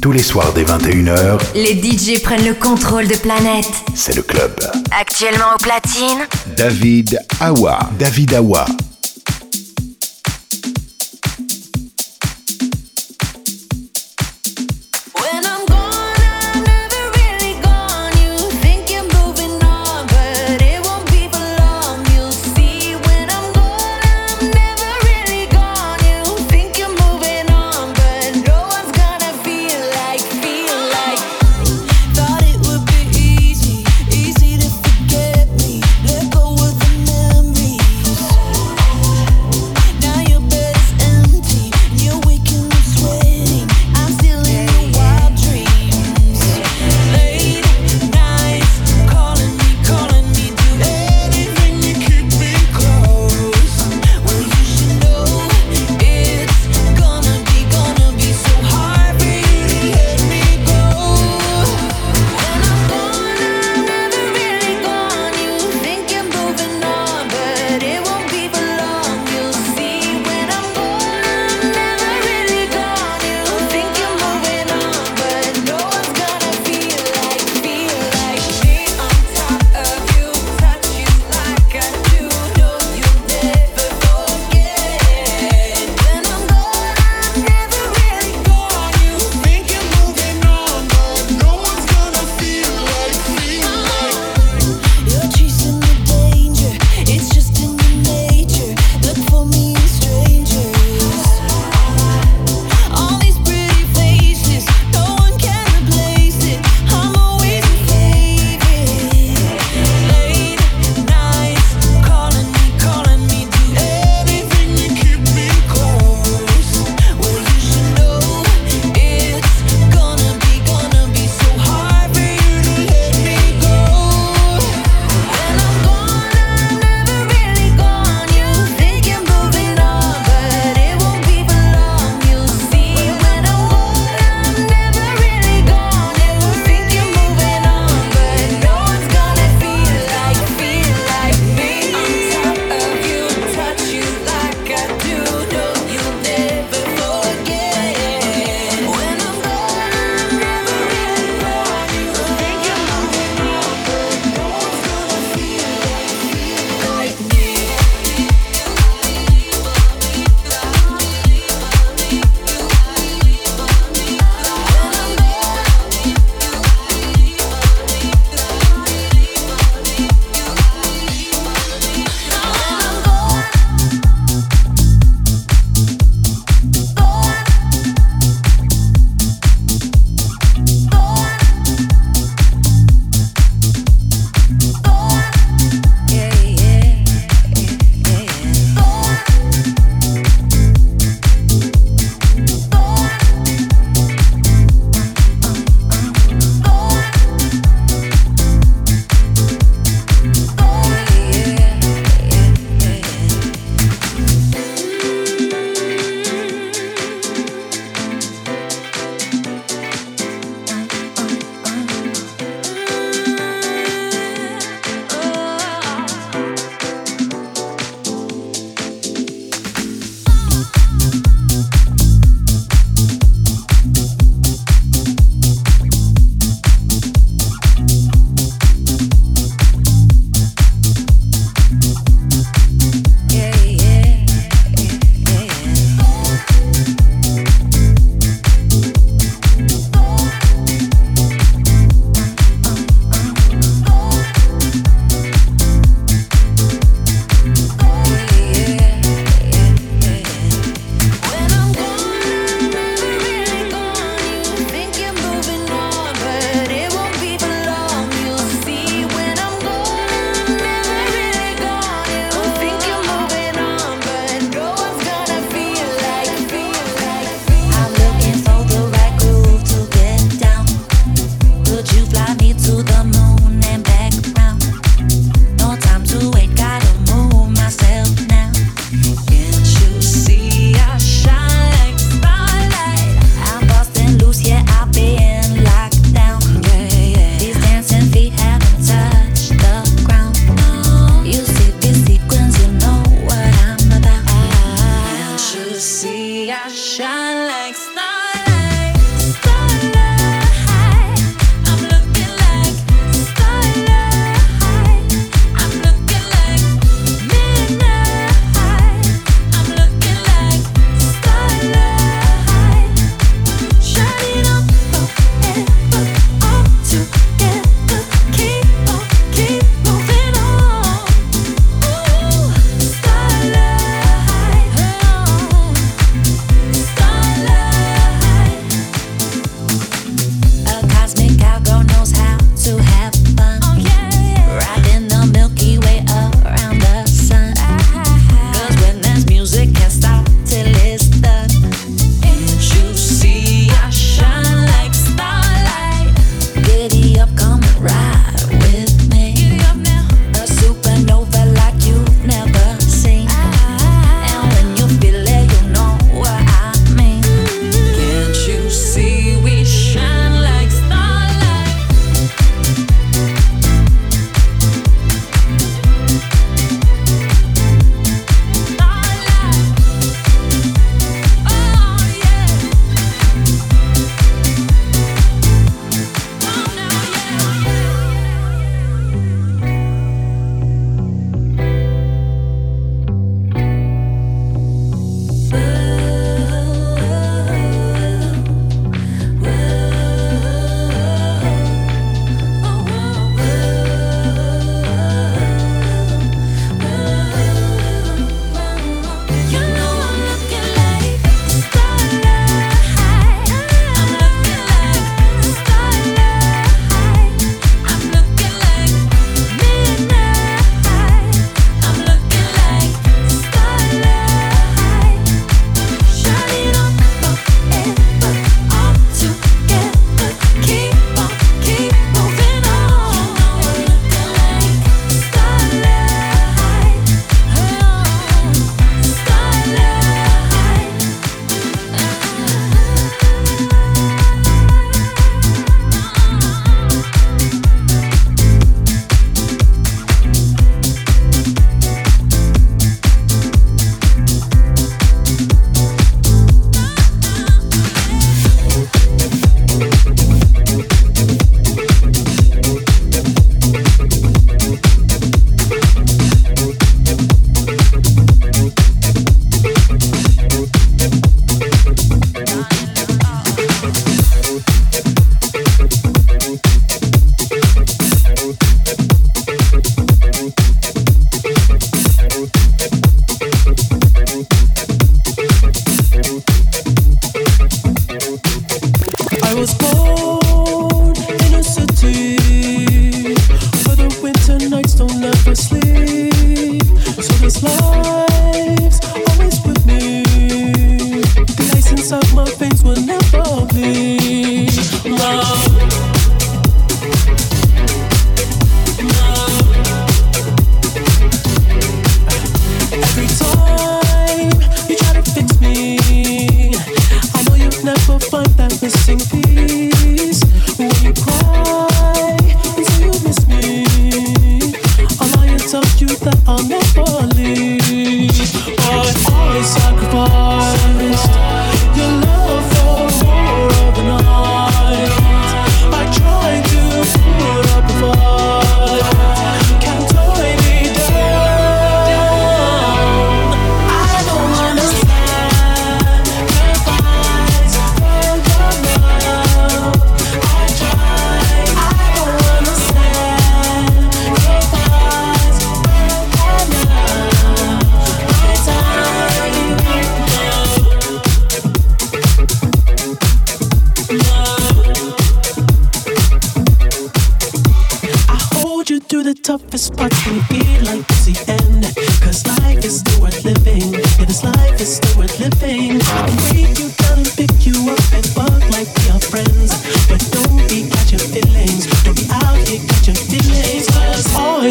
Tous les soirs dès 21h, les DJ prennent le contrôle de planète. C'est le club. Actuellement au platine, David Awa. David Awa.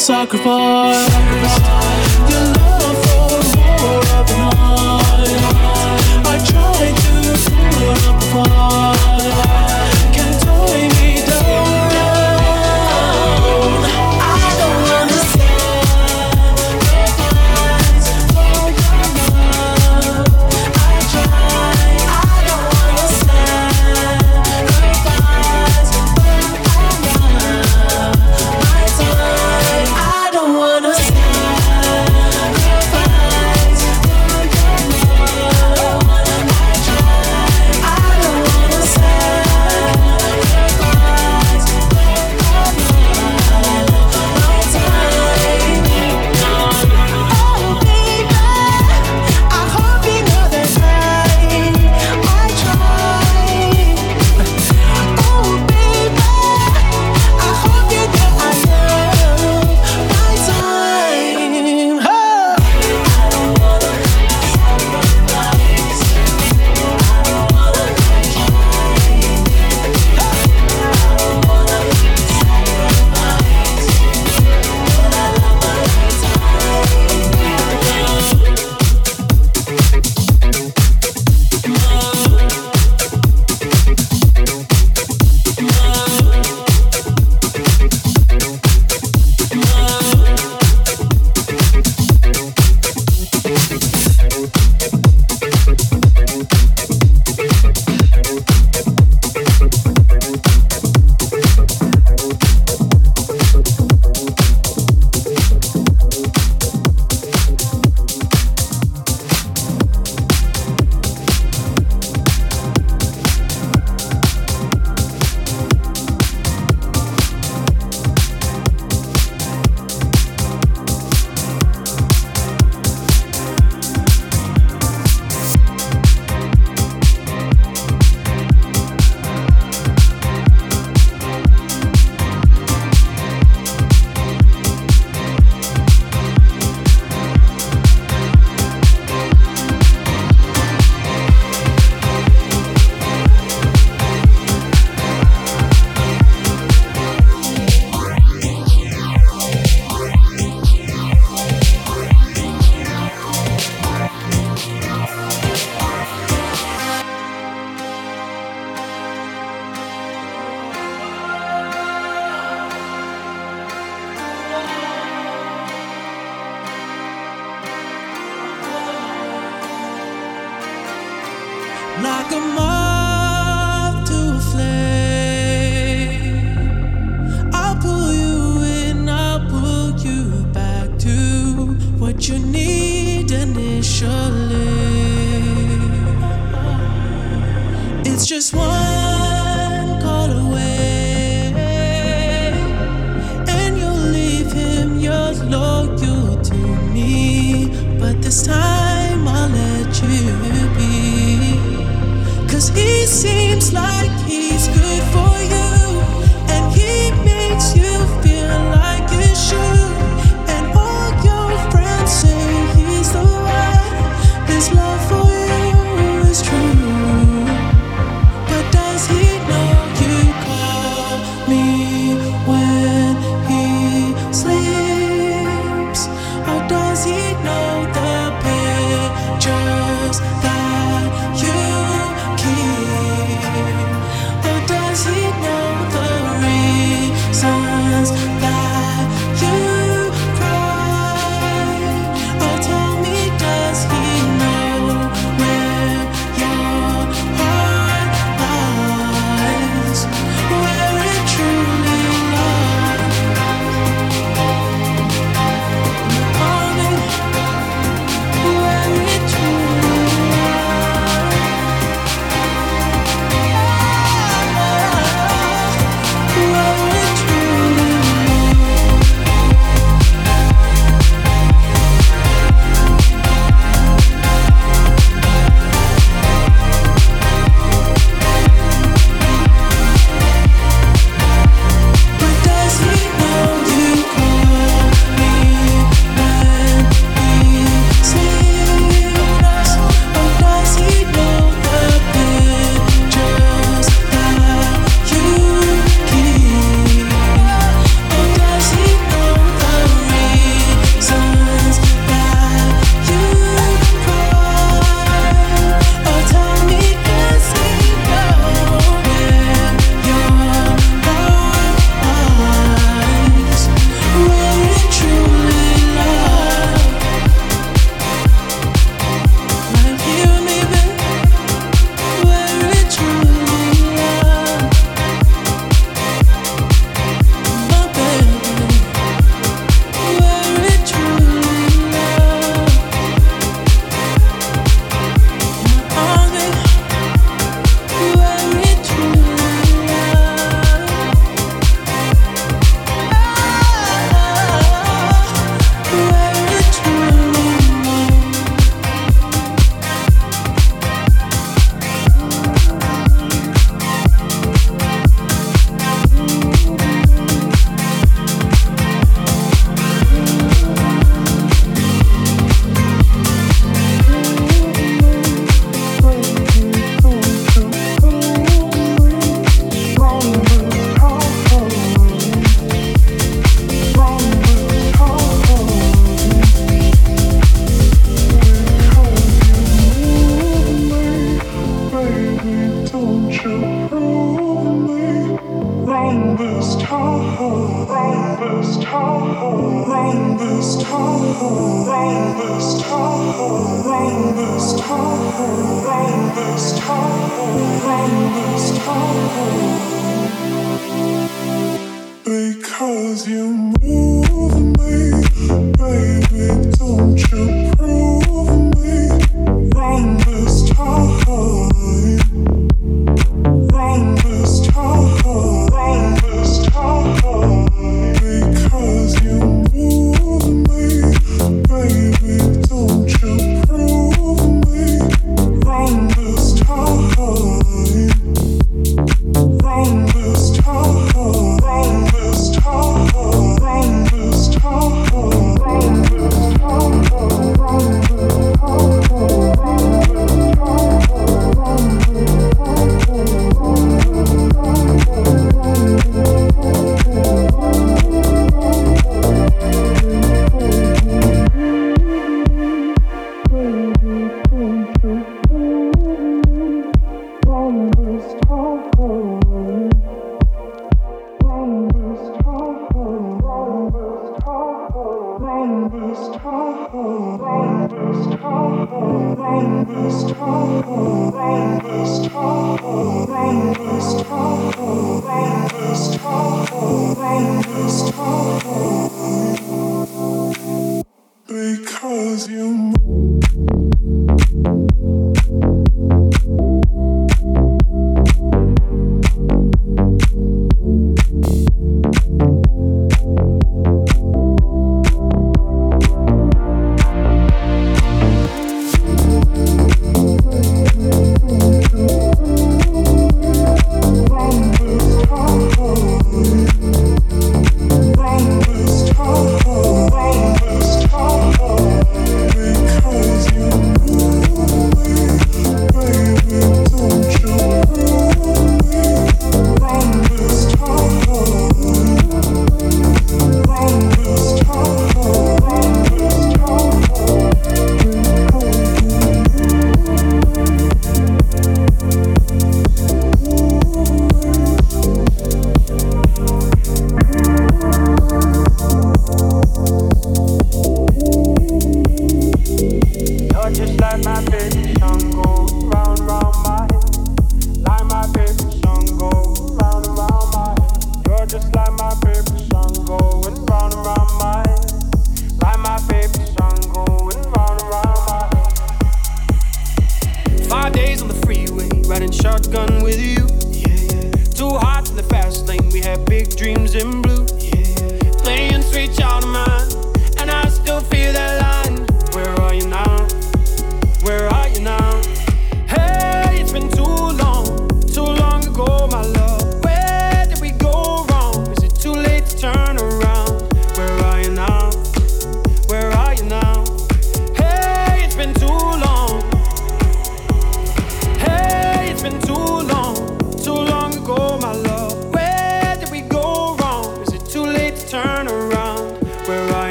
Sacrifice.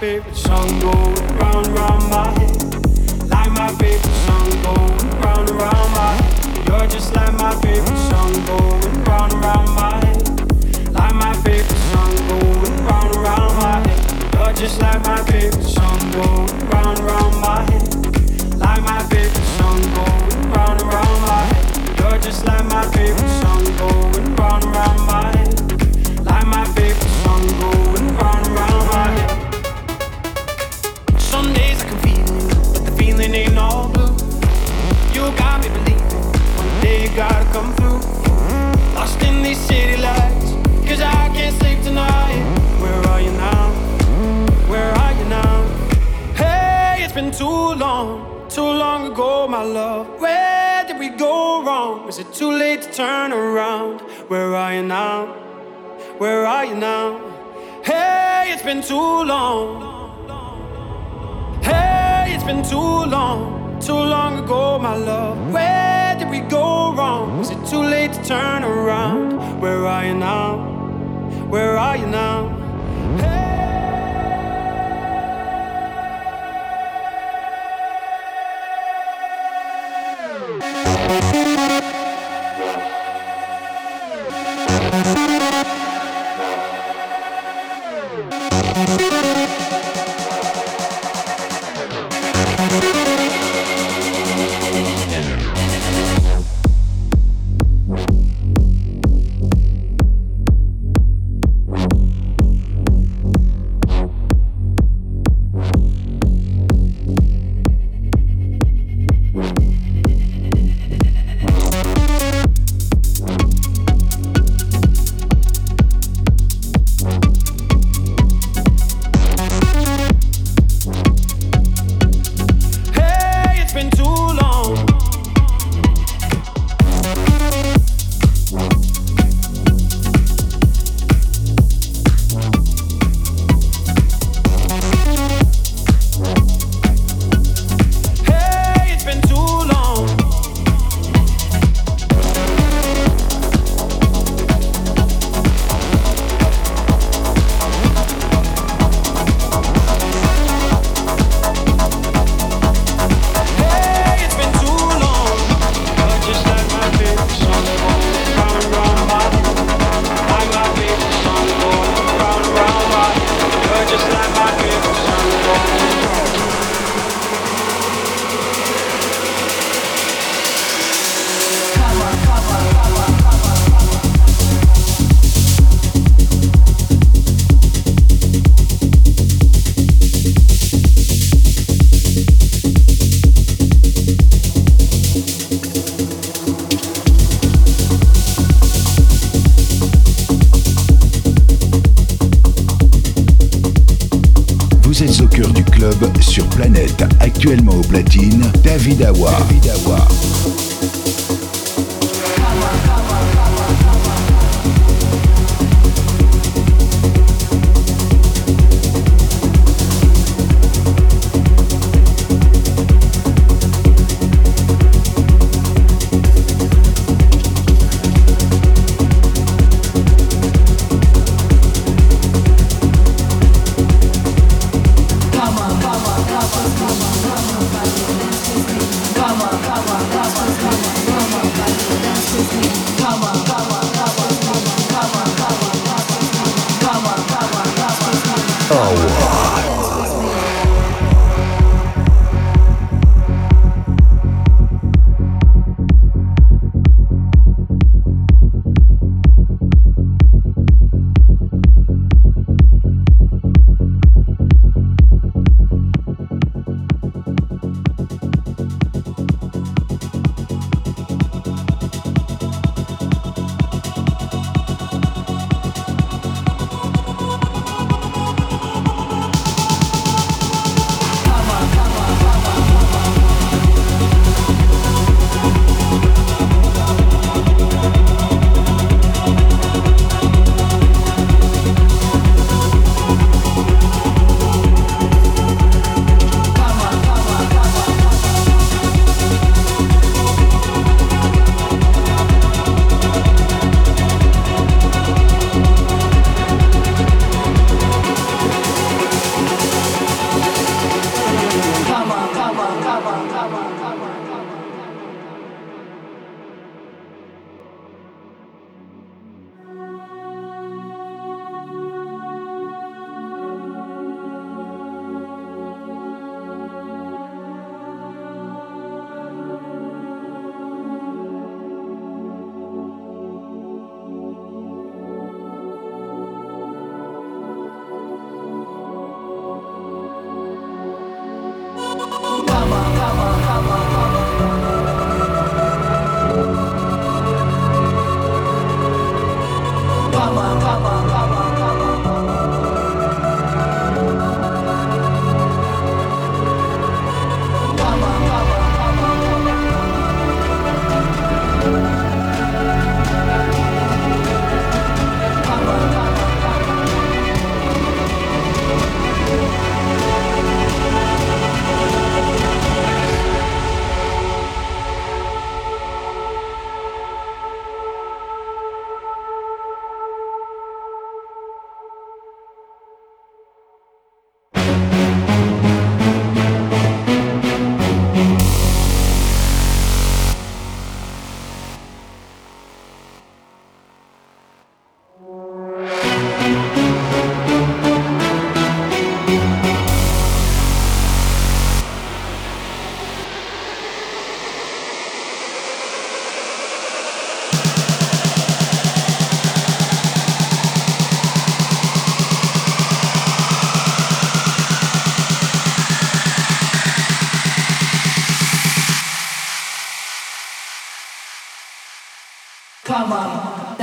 favorite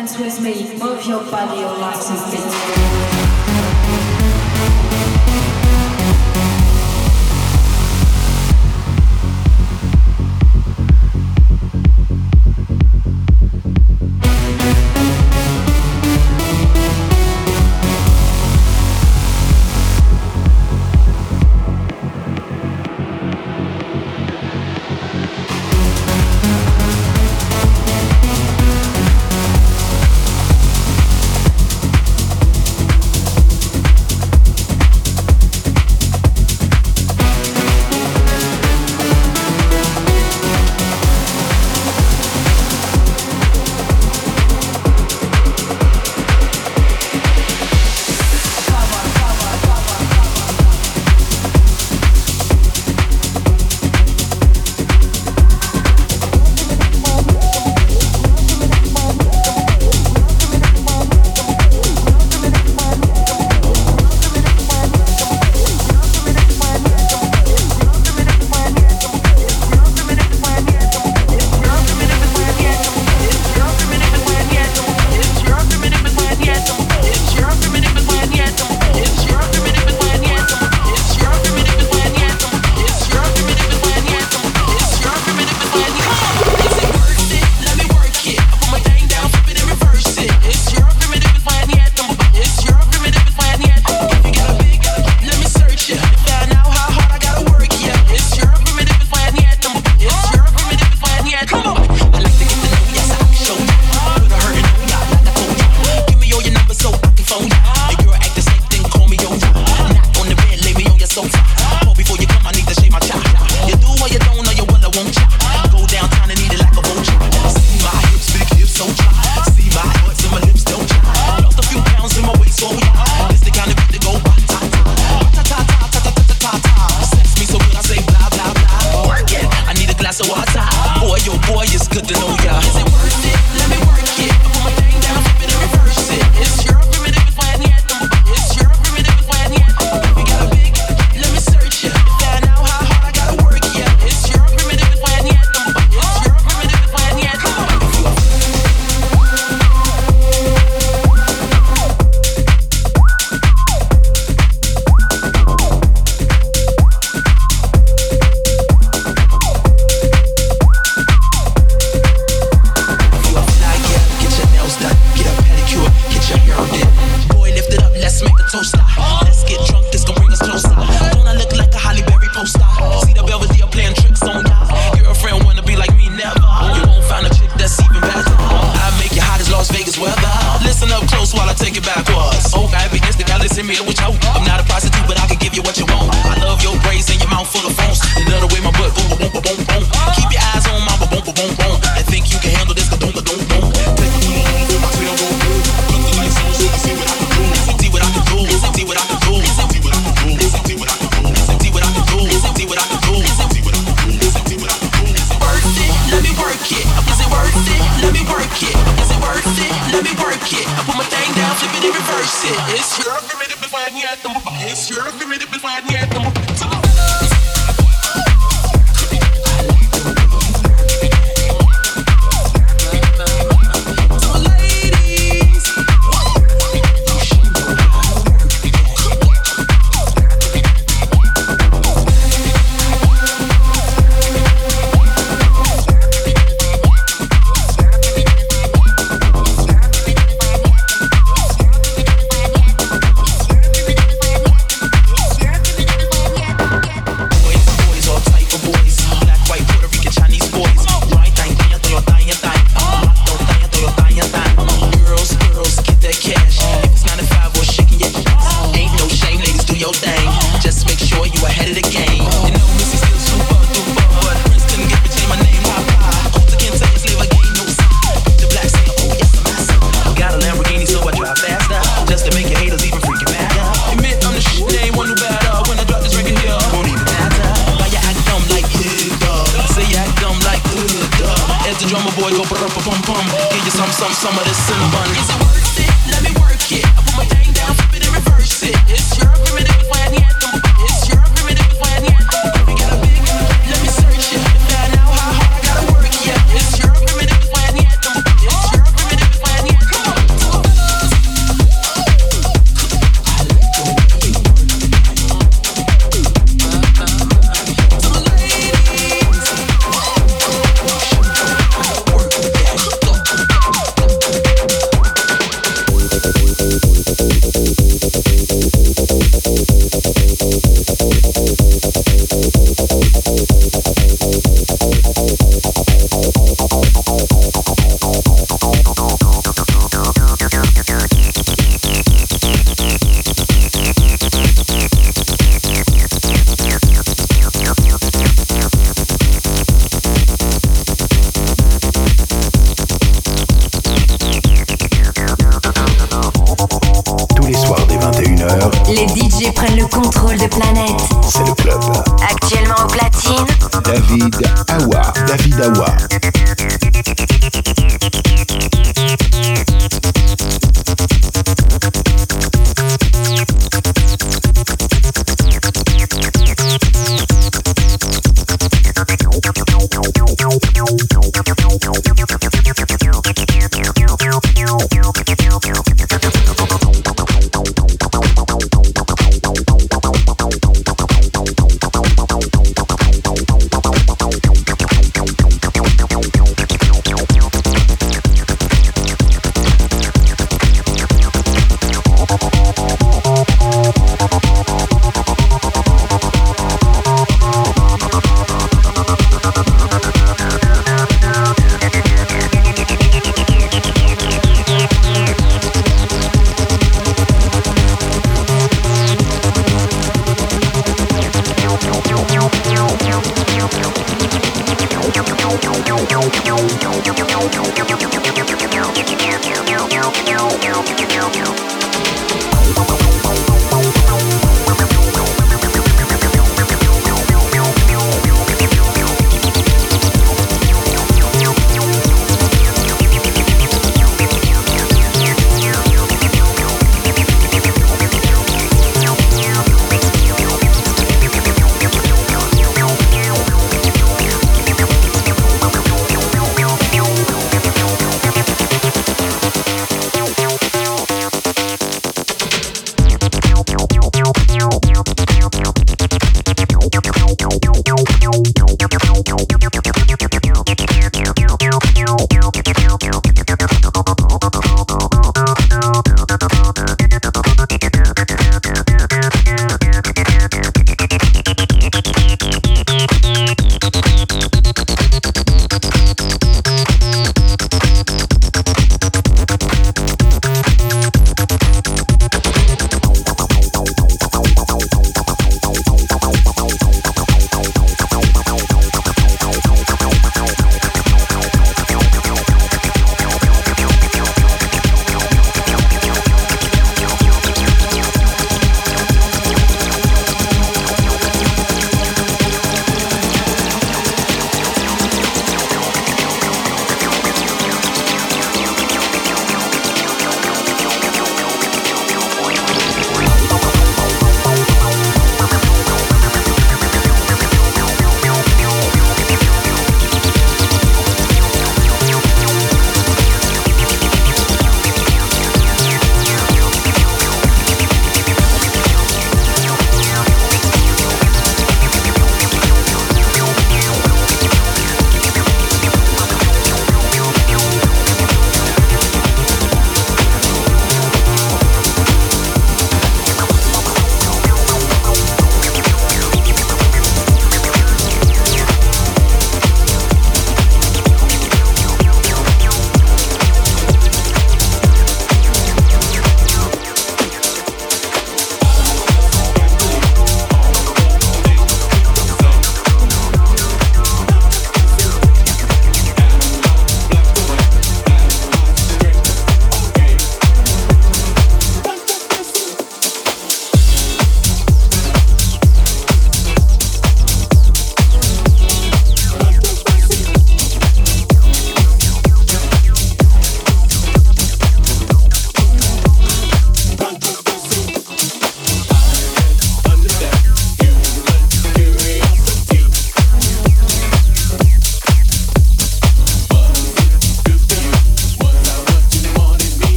dance with me, move your body, your life is beat. Is it worth it? Let me work it. I put my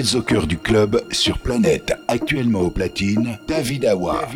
Au cœur du club sur Planète, actuellement au platine. David Awa.